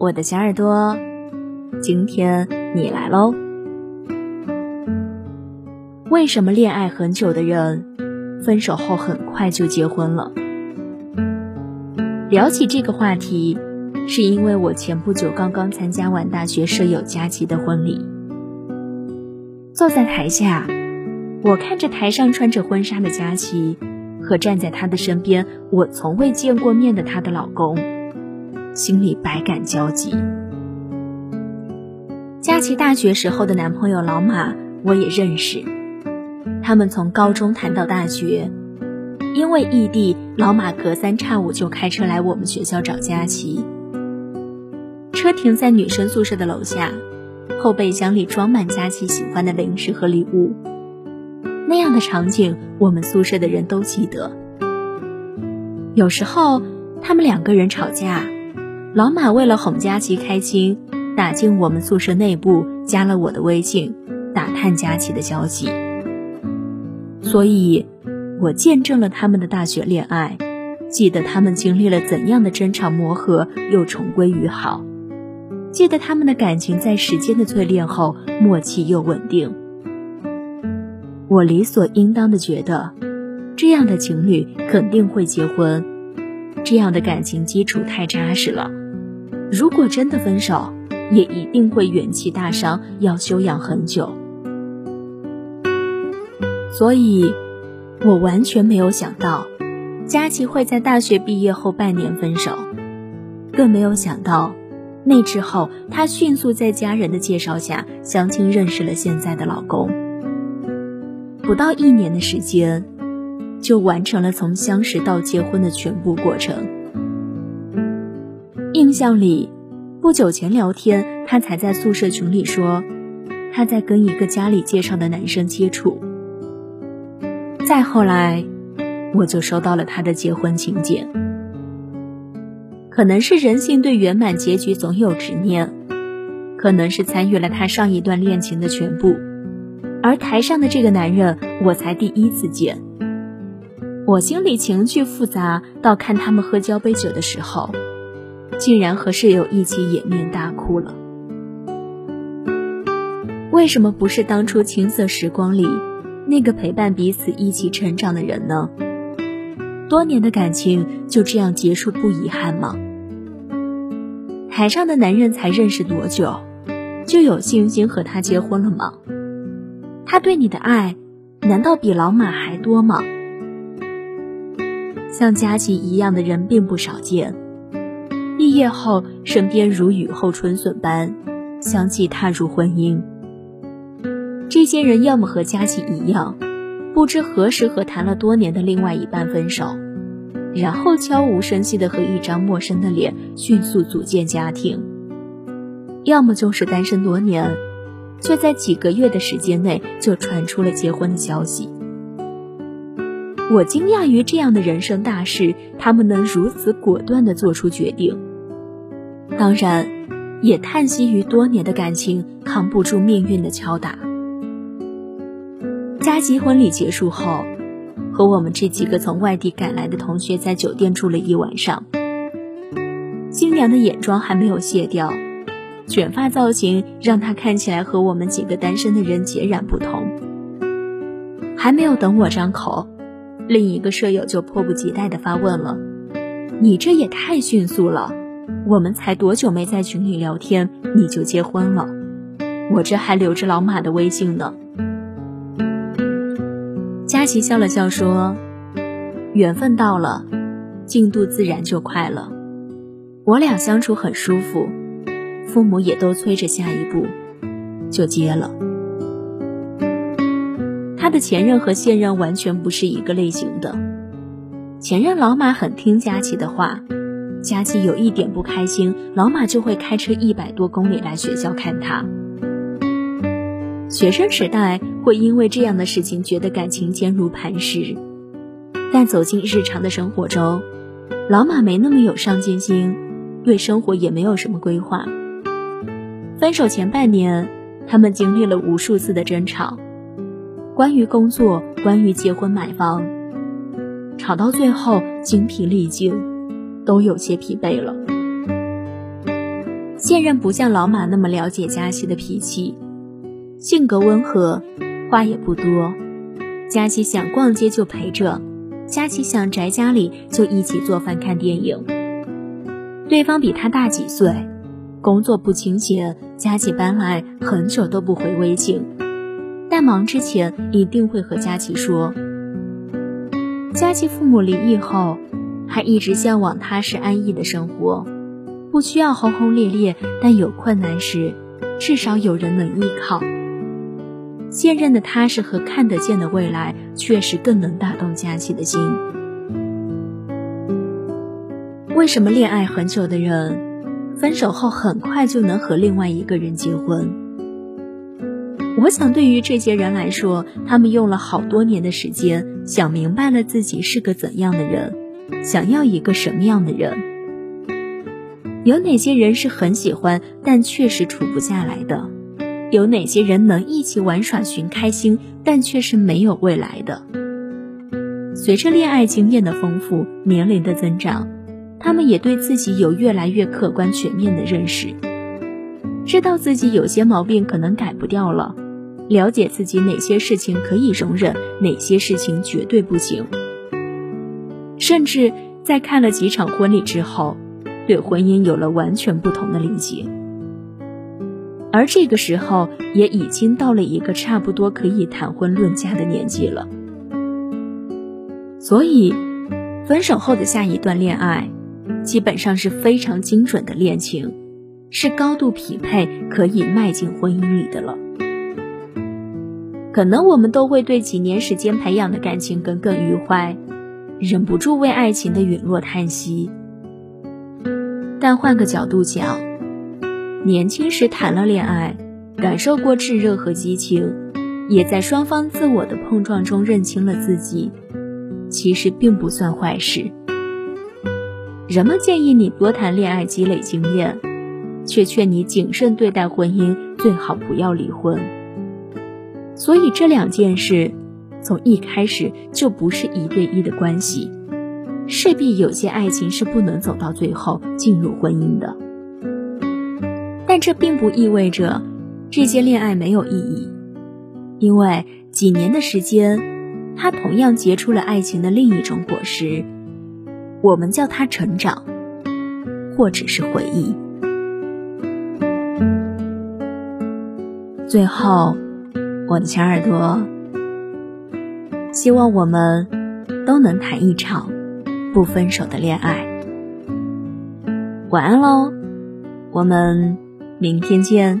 我的小耳朵，今天你来喽。为什么恋爱很久的人，分手后很快就结婚了？聊起这个话题，是因为我前不久刚刚参加完大学舍友佳琪的婚礼，坐在台下，我看着台上穿着婚纱的佳琪。和站在她的身边，我从未见过面的她的老公，心里百感交集。佳琪大学时候的男朋友老马，我也认识。他们从高中谈到大学，因为异地，老马隔三差五就开车来我们学校找佳琪。车停在女生宿舍的楼下，后备箱里装满佳琪喜欢的零食和礼物。那样的场景，我们宿舍的人都记得。有时候，他们两个人吵架，老马为了哄佳琪开心，打进我们宿舍内部，加了我的微信，打探佳琪的消息。所以，我见证了他们的大学恋爱，记得他们经历了怎样的争吵磨合，又重归于好，记得他们的感情在时间的淬炼后，默契又稳定。我理所应当的觉得，这样的情侣肯定会结婚，这样的感情基础太扎实了。如果真的分手，也一定会元气大伤，要休养很久。所以，我完全没有想到，佳琪会在大学毕业后半年分手，更没有想到，那之后她迅速在家人的介绍下相亲认识了现在的老公。不到一年的时间，就完成了从相识到结婚的全部过程。印象里，不久前聊天，他才在宿舍群里说，他在跟一个家里介绍的男生接触。再后来，我就收到了他的结婚请柬。可能是人性对圆满结局总有执念，可能是参与了他上一段恋情的全部。而台上的这个男人，我才第一次见。我心里情绪复杂，到看他们喝交杯酒的时候，竟然和舍友一起掩面大哭了。为什么不是当初青涩时光里那个陪伴彼此一起成长的人呢？多年的感情就这样结束不遗憾吗？台上的男人才认识多久，就有信心和他结婚了吗？他对你的爱，难道比老马还多吗？像佳琪一样的人并不少见。毕业后，身边如雨后春笋般相继踏入婚姻。这些人要么和佳琪一样，不知何时和谈了多年的另外一半分手，然后悄无声息的和一张陌生的脸迅速组建家庭；要么就是单身多年。却在几个月的时间内就传出了结婚的消息。我惊讶于这样的人生大事，他们能如此果断地做出决定。当然，也叹息于多年的感情扛不住命运的敲打。加急婚礼结束后，和我们这几个从外地赶来的同学在酒店住了一晚上。新娘的眼妆还没有卸掉。卷发造型让她看起来和我们几个单身的人截然不同。还没有等我张口，另一个舍友就迫不及待地发问了：“你这也太迅速了！我们才多久没在群里聊天，你就结婚了？我这还留着老马的微信呢。”佳琪笑了笑说：“缘分到了，进度自然就快了。我俩相处很舒服。”父母也都催着下一步，就接了。他的前任和现任完全不是一个类型的。前任老马很听佳琪的话，佳琪有一点不开心，老马就会开车一百多公里来学校看他。学生时代会因为这样的事情觉得感情坚如磐石，但走进日常的生活中，老马没那么有上进心，对生活也没有什么规划。分手前半年，他们经历了无数次的争吵，关于工作，关于结婚买房，吵到最后精疲力尽，都有些疲惫了。现任不像老马那么了解佳琪的脾气，性格温和，话也不多。佳琪想逛街就陪着，佳琪想宅家里就一起做饭看电影。对方比他大几岁，工作不清闲，佳琪搬来很久都不回微信，但忙之前一定会和佳琪说。佳琪父母离异后，还一直向往踏实安逸的生活。不需要轰轰烈烈，但有困难时，至少有人能依靠。现任的踏实和看得见的未来，确实更能打动佳琪的心。为什么恋爱很久的人，分手后很快就能和另外一个人结婚？我想，对于这些人来说，他们用了好多年的时间，想明白了自己是个怎样的人，想要一个什么样的人。有哪些人是很喜欢，但确实处不下来的？有哪些人能一起玩耍寻开心，但却是没有未来的？随着恋爱经验的丰富，年龄的增长，他们也对自己有越来越客观全面的认识，知道自己有些毛病可能改不掉了，了解自己哪些事情可以容忍，哪些事情绝对不行，甚至在看了几场婚礼之后。对婚姻有了完全不同的理解，而这个时候也已经到了一个差不多可以谈婚论嫁的年纪了。所以，分手后的下一段恋爱，基本上是非常精准的恋情，是高度匹配可以迈进婚姻里的了。可能我们都会对几年时间培养的感情耿耿于怀，忍不住为爱情的陨落叹息。但换个角度讲，年轻时谈了恋爱，感受过炙热和激情，也在双方自我的碰撞中认清了自己，其实并不算坏事。人们建议你多谈恋爱积累经验，却劝你谨慎对待婚姻，最好不要离婚。所以这两件事，从一开始就不是一对一的关系。势必有些爱情是不能走到最后进入婚姻的，但这并不意味着这些恋爱没有意义，因为几年的时间，它同样结出了爱情的另一种果实，我们叫它成长，或者是回忆。最后，我的小耳朵，希望我们都能谈一场。不分手的恋爱，晚安喽，我们明天见。